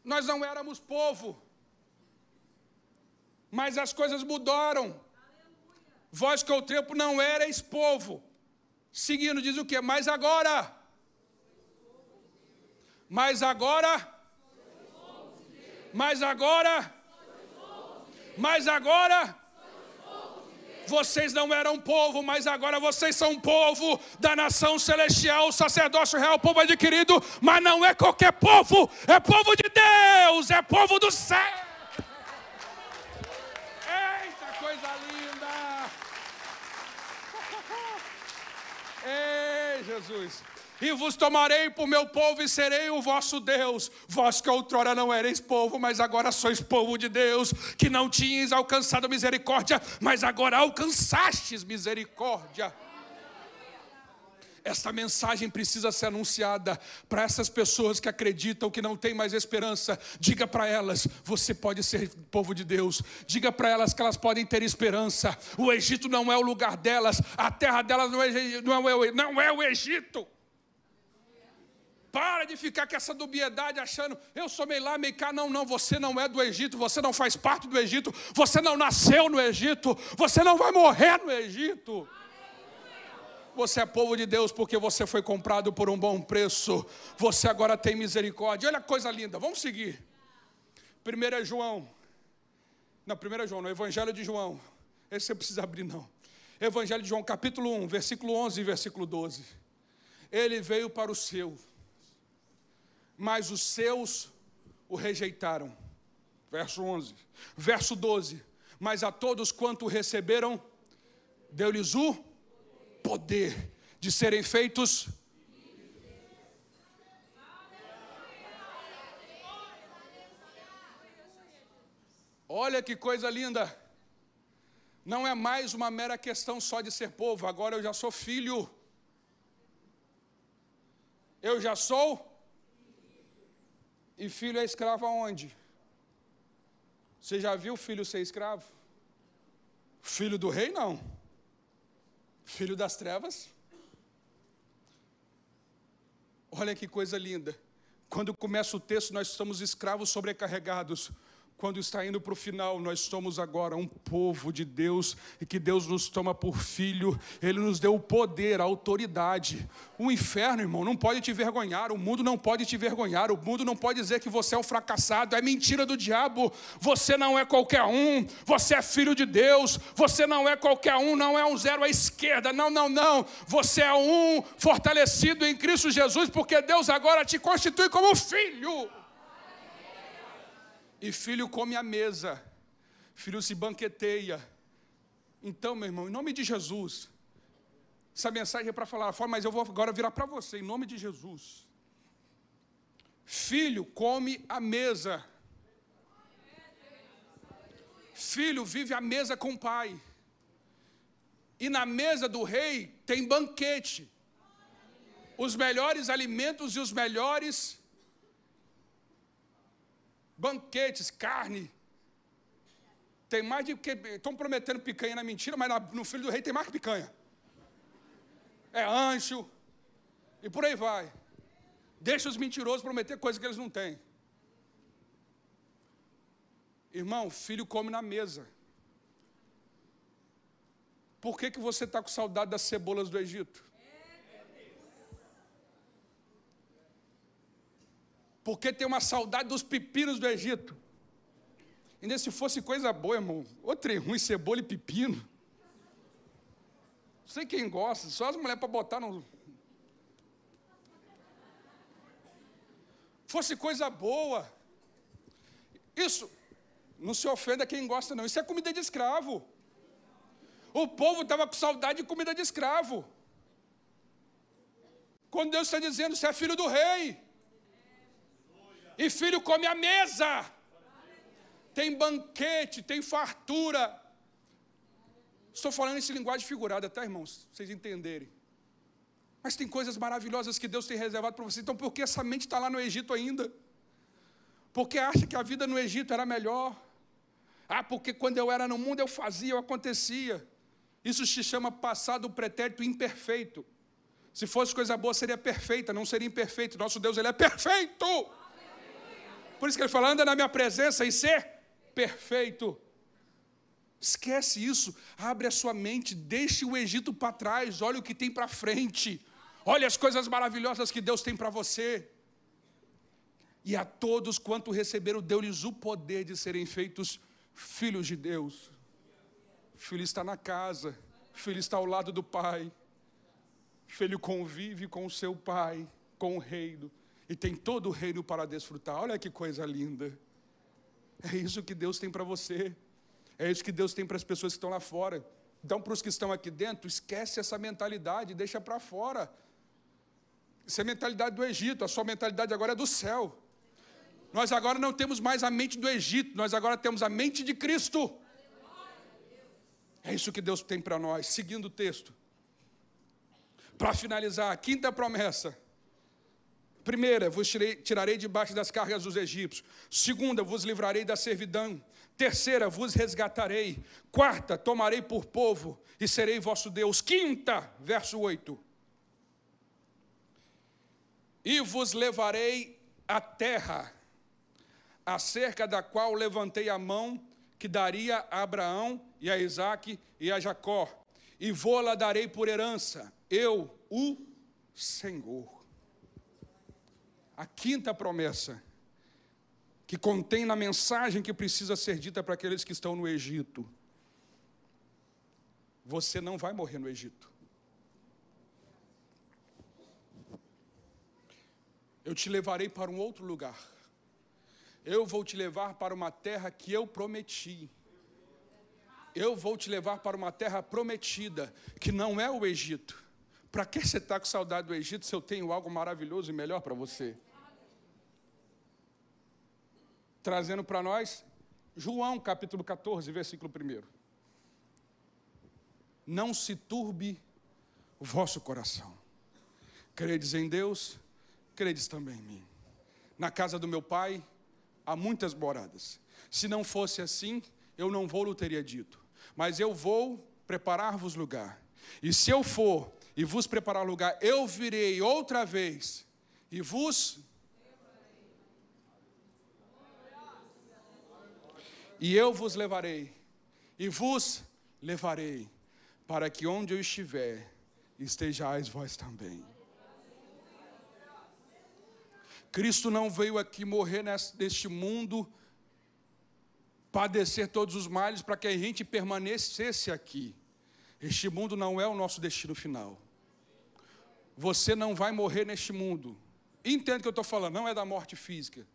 Nós não éramos povo mas as coisas mudaram. Vós que ao tempo não erais povo. Seguindo, diz o que? Mas agora. Mas agora. Mas agora. Mas agora. Vocês não eram povo, mas agora vocês são povo da nação celestial, sacerdócio real, povo adquirido, mas não é qualquer povo, é povo de Deus, é povo do céu. <laughs> Ei, Jesus. E vos tomarei por meu povo e serei o vosso Deus. Vós que outrora não erais povo, mas agora sois povo de Deus, que não tinhas alcançado misericórdia, mas agora alcançastes misericórdia. Esta mensagem precisa ser anunciada para essas pessoas que acreditam que não tem mais esperança. Diga para elas: você pode ser povo de Deus. Diga para elas que elas podem ter esperança. O Egito não é o lugar delas, a terra delas não é, não é, não é o Egito. Para de ficar com essa dubiedade achando, eu sou meio lá, meio cá. Não, não, você não é do Egito, você não faz parte do Egito, você não nasceu no Egito, você não vai morrer no Egito. Você é povo de Deus porque você foi comprado por um bom preço. Você agora tem misericórdia. Olha que coisa linda. Vamos seguir. Primeiro é João. Não, primeiro é João, no Evangelho de João. Esse você precisa abrir, não. Evangelho de João, capítulo 1, versículo 11 e versículo 12. Ele veio para o seu, mas os seus o rejeitaram. Verso 11. Verso 12. Mas a todos quanto receberam, deu-lhes o poder de serem feitos. Olha que coisa linda. Não é mais uma mera questão só de ser povo, agora eu já sou filho. Eu já sou. E filho é escravo aonde? Você já viu filho ser escravo? Filho do rei, não. Filho das trevas. Olha que coisa linda. Quando começa o texto, nós estamos escravos sobrecarregados quando está indo para o final, nós somos agora um povo de Deus e que Deus nos toma por filho, Ele nos deu o poder, a autoridade. O inferno, irmão, não pode te vergonhar, o mundo não pode te vergonhar, o mundo não pode dizer que você é um fracassado, é mentira do diabo. Você não é qualquer um, você é filho de Deus, você não é qualquer um, não é um zero à esquerda, não, não, não. Você é um fortalecido em Cristo Jesus, porque Deus agora te constitui como filho. E filho come a mesa, filho se banqueteia. Então, meu irmão, em nome de Jesus, essa mensagem é para falar fora, mas eu vou agora virar para você, em nome de Jesus. Filho come a mesa. Filho vive a mesa com o pai. E na mesa do rei tem banquete. Os melhores alimentos e os melhores banquetes, carne. Tem mais de. Estão prometendo picanha na mentira, mas no filho do rei tem mais que picanha. É ancho. E por aí vai. Deixa os mentirosos prometer coisas que eles não têm. Irmão, filho come na mesa. Por que, que você está com saudade das cebolas do Egito? Porque tem uma saudade dos pepinos do Egito. Ainda se fosse coisa boa, irmão, outra ruim, cebola e pepino. Não sei quem gosta, só as mulheres para botar no. Fosse coisa boa. Isso, não se ofenda quem gosta, não. Isso é comida de escravo. O povo estava com saudade de comida de escravo. Quando Deus está dizendo, você é filho do rei. E filho come a mesa. tem banquete, tem fartura. Estou falando em linguagem figurada, tá, irmãos? Vocês entenderem. Mas tem coisas maravilhosas que Deus tem reservado para você. Então, por que essa mente está lá no Egito ainda? Porque acha que a vida no Egito era melhor. Ah, porque quando eu era no mundo eu fazia, eu acontecia. Isso se chama passado pretérito imperfeito. Se fosse coisa boa, seria perfeita, não seria imperfeito. Nosso Deus, ele é perfeito. Por isso que ele fala, anda na minha presença e ser perfeito. Esquece isso, abre a sua mente, deixe o Egito para trás, olha o que tem para frente, olha as coisas maravilhosas que Deus tem para você. E a todos quanto receberam, deu-lhes o poder de serem feitos filhos de Deus. Filho está na casa, filho está ao lado do pai, filho convive com o seu pai, com o reino, e tem todo o reino para desfrutar. Olha que coisa linda. É isso que Deus tem para você. É isso que Deus tem para as pessoas que estão lá fora. Então, para os que estão aqui dentro, esquece essa mentalidade, deixa para fora. Isso é a mentalidade do Egito, a sua mentalidade agora é do céu. Nós agora não temos mais a mente do Egito, nós agora temos a mente de Cristo. É isso que Deus tem para nós. Seguindo o texto. Para finalizar, a quinta promessa. Primeira, vos tirei, tirarei debaixo das cargas dos egípcios. Segunda, vos livrarei da servidão. Terceira, vos resgatarei. Quarta, tomarei por povo e serei vosso Deus. Quinta, verso 8. E vos levarei à terra, acerca da qual levantei a mão, que daria a Abraão e a Isaque e a Jacó, e vou-la darei por herança, eu, o Senhor. A quinta promessa que contém na mensagem que precisa ser dita para aqueles que estão no Egito. Você não vai morrer no Egito. Eu te levarei para um outro lugar. Eu vou te levar para uma terra que eu prometi. Eu vou te levar para uma terra prometida, que não é o Egito. Para que você está com saudade do Egito se eu tenho algo maravilhoso e melhor para você? trazendo para nós João capítulo 14, versículo 1. Não se turbe o vosso coração. Credes em Deus, credes também em mim. Na casa do meu pai há muitas moradas. Se não fosse assim, eu não vou lhe teria dito. Mas eu vou preparar-vos lugar. E se eu for e vos preparar lugar, eu virei outra vez e vos E eu vos levarei, e vos levarei, para que onde eu estiver, estejais vós também. Cristo não veio aqui morrer neste mundo, padecer todos os males para que a gente permanecesse aqui. Este mundo não é o nosso destino final. Você não vai morrer neste mundo. Entende o que eu estou falando, não é da morte física.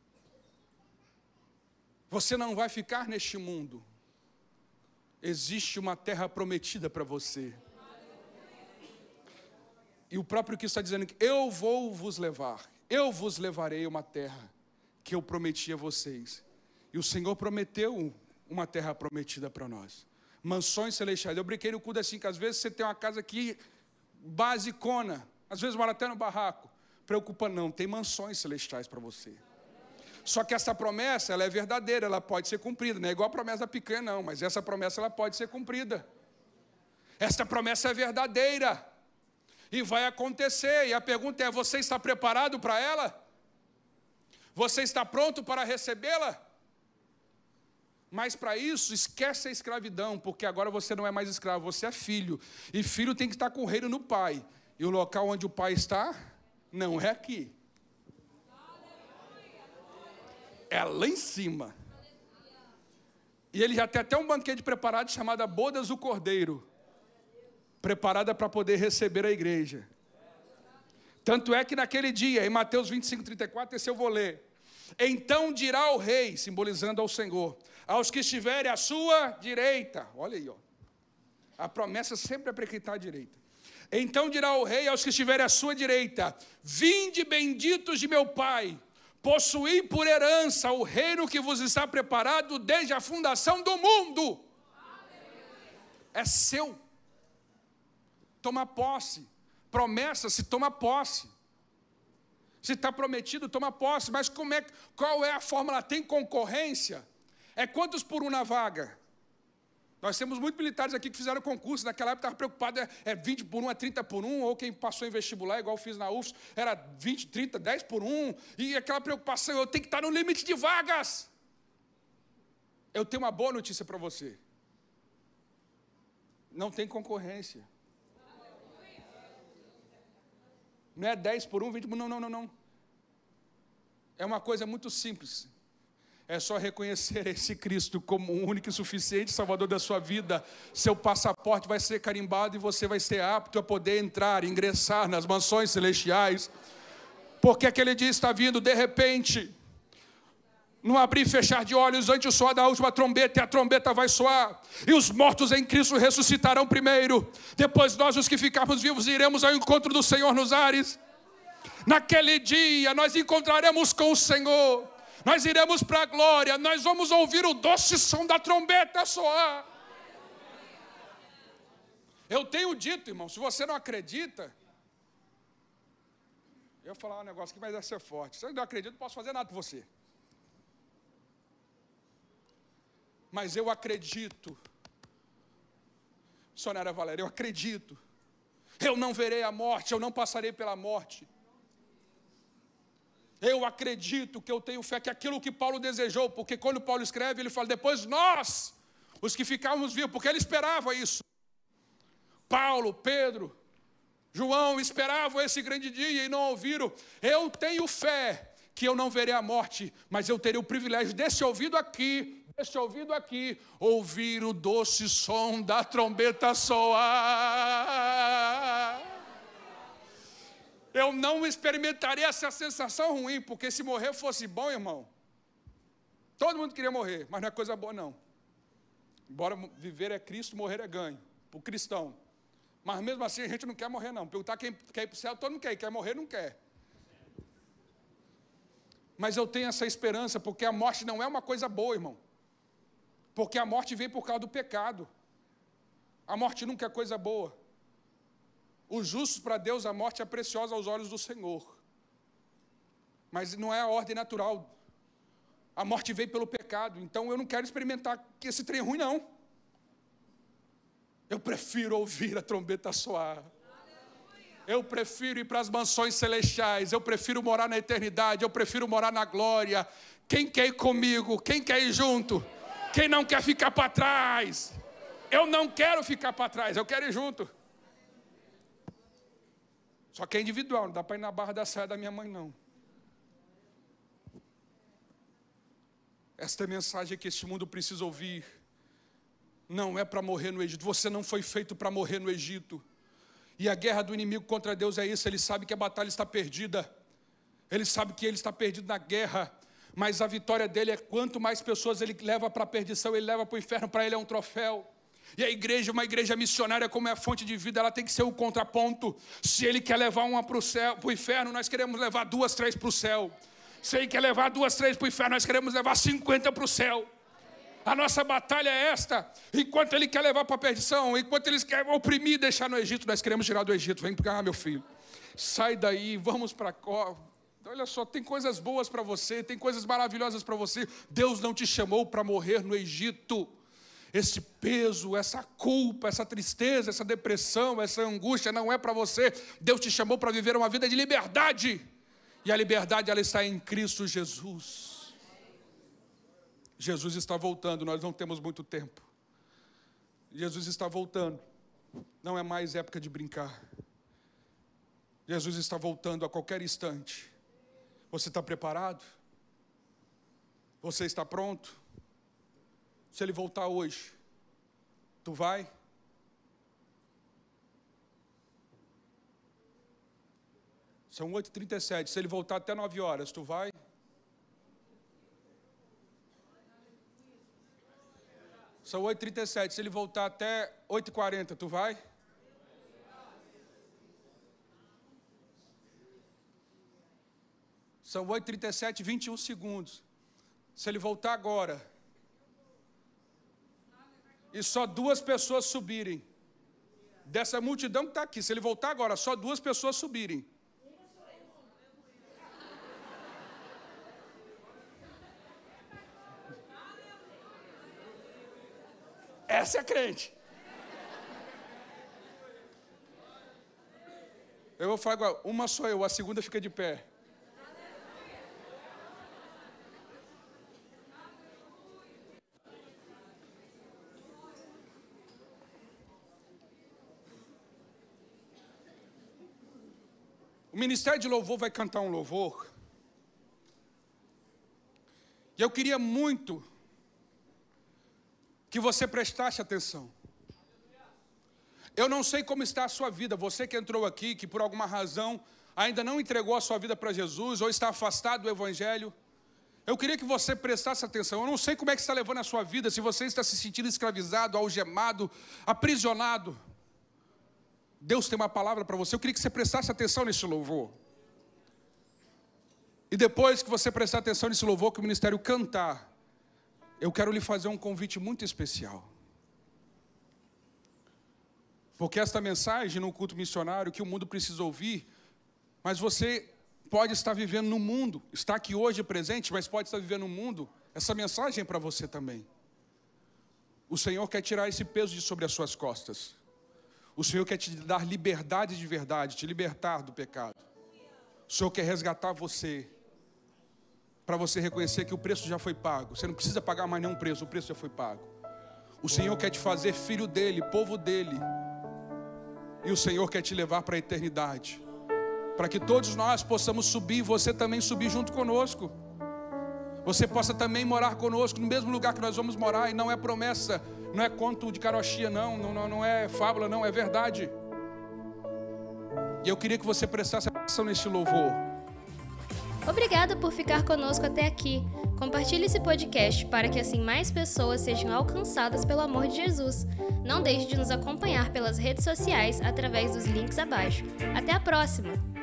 Você não vai ficar neste mundo. Existe uma terra prometida para você. E o próprio Cristo está dizendo que eu vou vos levar, eu vos levarei uma terra que eu prometi a vocês. E o Senhor prometeu uma terra prometida para nós. Mansões celestiais. Eu brinquei no culto assim, que às vezes você tem uma casa aqui basicona, às vezes mora até no barraco. Preocupa não, tem mansões celestiais para você. Só que essa promessa, ela é verdadeira, ela pode ser cumprida. Não é igual a promessa da picanha, não, mas essa promessa ela pode ser cumprida. Essa promessa é verdadeira. E vai acontecer. E a pergunta é: você está preparado para ela? Você está pronto para recebê-la? Mas para isso, esquece a escravidão, porque agora você não é mais escravo, você é filho. E filho tem que estar com o reino no pai. E o local onde o pai está, não é aqui. É lá em cima. E ele já tem até um banquete preparado chamado Bodas do Cordeiro preparada para poder receber a igreja. Tanto é que naquele dia, em Mateus 25, 34, esse eu vou ler. Então dirá o rei, simbolizando ao Senhor, aos que estiverem à sua direita. Olha aí, ó. A promessa sempre é para quem está à direita. Então dirá o rei aos que estiverem à sua direita: Vinde benditos de meu Pai possuir por herança o reino que vos está preparado desde a fundação do mundo. É seu. Toma posse. Promessa se toma posse. Se está prometido, toma posse. Mas como é, qual é a fórmula? Tem concorrência? É quantos por uma vaga? Nós temos muitos militares aqui que fizeram concurso, naquela época estava preocupado, é, é 20 por 1, é 30 por 1, ou quem passou em vestibular, igual eu fiz na UFS, era 20, 30, 10 por 1, e aquela preocupação, eu tenho que estar no limite de vagas. Eu tenho uma boa notícia para você. Não tem concorrência. Não é 10 por 1, 20 por 1, não, não, não, não. É uma coisa muito simples. É só reconhecer <laughs> esse Cristo como o único e suficiente Salvador da sua vida. Seu passaporte vai ser carimbado e você vai ser apto a poder entrar, ingressar nas mansões celestiais. Porque aquele dia está vindo de repente. No abrir e fechar de olhos antes do soar da última trombeta, e a trombeta vai soar, e os mortos em Cristo ressuscitarão primeiro. Depois nós, os que ficarmos vivos, iremos ao encontro do Senhor nos ares. Naquele dia nós encontraremos com o Senhor nós iremos para a glória, nós vamos ouvir o doce som da trombeta soar. Eu tenho dito, irmão, se você não acredita, eu vou falar um negócio que vai ser forte. Se eu não acredito, não posso fazer nada por você. Mas eu acredito, Sonara Valéria, eu acredito. Eu não verei a morte, eu não passarei pela morte. Eu acredito que eu tenho fé que aquilo que Paulo desejou, porque quando Paulo escreve, ele fala: depois nós, os que ficávamos vivos, porque ele esperava isso. Paulo, Pedro, João esperavam esse grande dia e não ouviram. Eu tenho fé que eu não verei a morte, mas eu terei o privilégio desse ouvido aqui, desse ouvido aqui, ouvir o doce som da trombeta soar eu não experimentaria essa sensação ruim, porque se morrer fosse bom, irmão, todo mundo queria morrer, mas não é coisa boa, não. Embora viver é Cristo, morrer é ganho, para o cristão. Mas mesmo assim a gente não quer morrer, não. Perguntar quem quer ir para o céu, todo mundo quer, quer morrer, não quer. Mas eu tenho essa esperança, porque a morte não é uma coisa boa, irmão. Porque a morte vem por causa do pecado. A morte nunca é coisa boa. Os justos para Deus, a morte é preciosa aos olhos do Senhor. Mas não é a ordem natural. A morte veio pelo pecado. Então eu não quero experimentar esse trem ruim, não. Eu prefiro ouvir a trombeta soar. Eu prefiro ir para as mansões celestiais. Eu prefiro morar na eternidade. Eu prefiro morar na glória. Quem quer ir comigo? Quem quer ir junto? Quem não quer ficar para trás? Eu não quero ficar para trás. Eu quero ir junto. Só que é individual, não dá para ir na barra da saia da minha mãe, não. Esta é a mensagem que este mundo precisa ouvir. Não é para morrer no Egito. Você não foi feito para morrer no Egito. E a guerra do inimigo contra Deus é isso. Ele sabe que a batalha está perdida. Ele sabe que ele está perdido na guerra. Mas a vitória dele é quanto mais pessoas ele leva para a perdição, ele leva para o inferno, para ele é um troféu. E a igreja, uma igreja missionária, como é a fonte de vida, ela tem que ser o contraponto. Se ele quer levar uma para o para inferno, nós queremos levar duas, três para o céu. Se ele quer levar duas, três para o inferno, nós queremos levar cinquenta para o céu. A nossa batalha é esta. Enquanto ele quer levar para a perdição, enquanto eles querem oprimir e deixar no Egito, nós queremos tirar do Egito. Vem cá, meu filho. Sai daí, vamos para cá. Olha só, tem coisas boas para você, tem coisas maravilhosas para você. Deus não te chamou para morrer no Egito esse peso, essa culpa, essa tristeza, essa depressão, essa angústia não é para você. Deus te chamou para viver uma vida de liberdade. E a liberdade ela está em Cristo Jesus. Jesus está voltando, nós não temos muito tempo. Jesus está voltando. Não é mais época de brincar. Jesus está voltando a qualquer instante. Você está preparado? Você está pronto? Se ele voltar hoje, tu vai? São 8h37. Se ele voltar até 9 horas, tu vai? São 8h37. Se ele voltar até 8h40, tu vai? São 8h37, 21 segundos. Se ele voltar agora, e só duas pessoas subirem, dessa multidão que está aqui, se ele voltar agora, só duas pessoas subirem. Essa é crente. Eu vou falar agora, uma sou eu, a segunda fica de pé. Ministério de louvor vai cantar um louvor. E eu queria muito que você prestasse atenção. Eu não sei como está a sua vida, você que entrou aqui, que por alguma razão ainda não entregou a sua vida para Jesus ou está afastado do Evangelho. Eu queria que você prestasse atenção. Eu não sei como é que está levando a sua vida, se você está se sentindo escravizado, algemado, aprisionado. Deus tem uma palavra para você. Eu queria que você prestasse atenção nesse louvor. E depois que você prestar atenção nesse louvor que o ministério cantar, eu quero lhe fazer um convite muito especial. Porque esta mensagem no culto missionário que o mundo precisa ouvir, mas você pode estar vivendo no mundo, está aqui hoje presente, mas pode estar vivendo no mundo, essa mensagem é para você também. O Senhor quer tirar esse peso de sobre as suas costas. O Senhor quer te dar liberdade de verdade, te libertar do pecado. O Senhor quer resgatar você para você reconhecer que o preço já foi pago. Você não precisa pagar mais nenhum preço, o preço já foi pago. O Senhor quer te fazer filho dele, povo dele. E o Senhor quer te levar para a eternidade. Para que todos nós possamos subir você também subir junto conosco. Você possa também morar conosco no mesmo lugar que nós vamos morar. E não é promessa, não é conto de carochia, não, não, não é fábula, não, é verdade. E eu queria que você prestasse atenção neste louvor. Obrigada por ficar conosco até aqui. Compartilhe esse podcast para que assim mais pessoas sejam alcançadas pelo amor de Jesus. Não deixe de nos acompanhar pelas redes sociais através dos links abaixo. Até a próxima!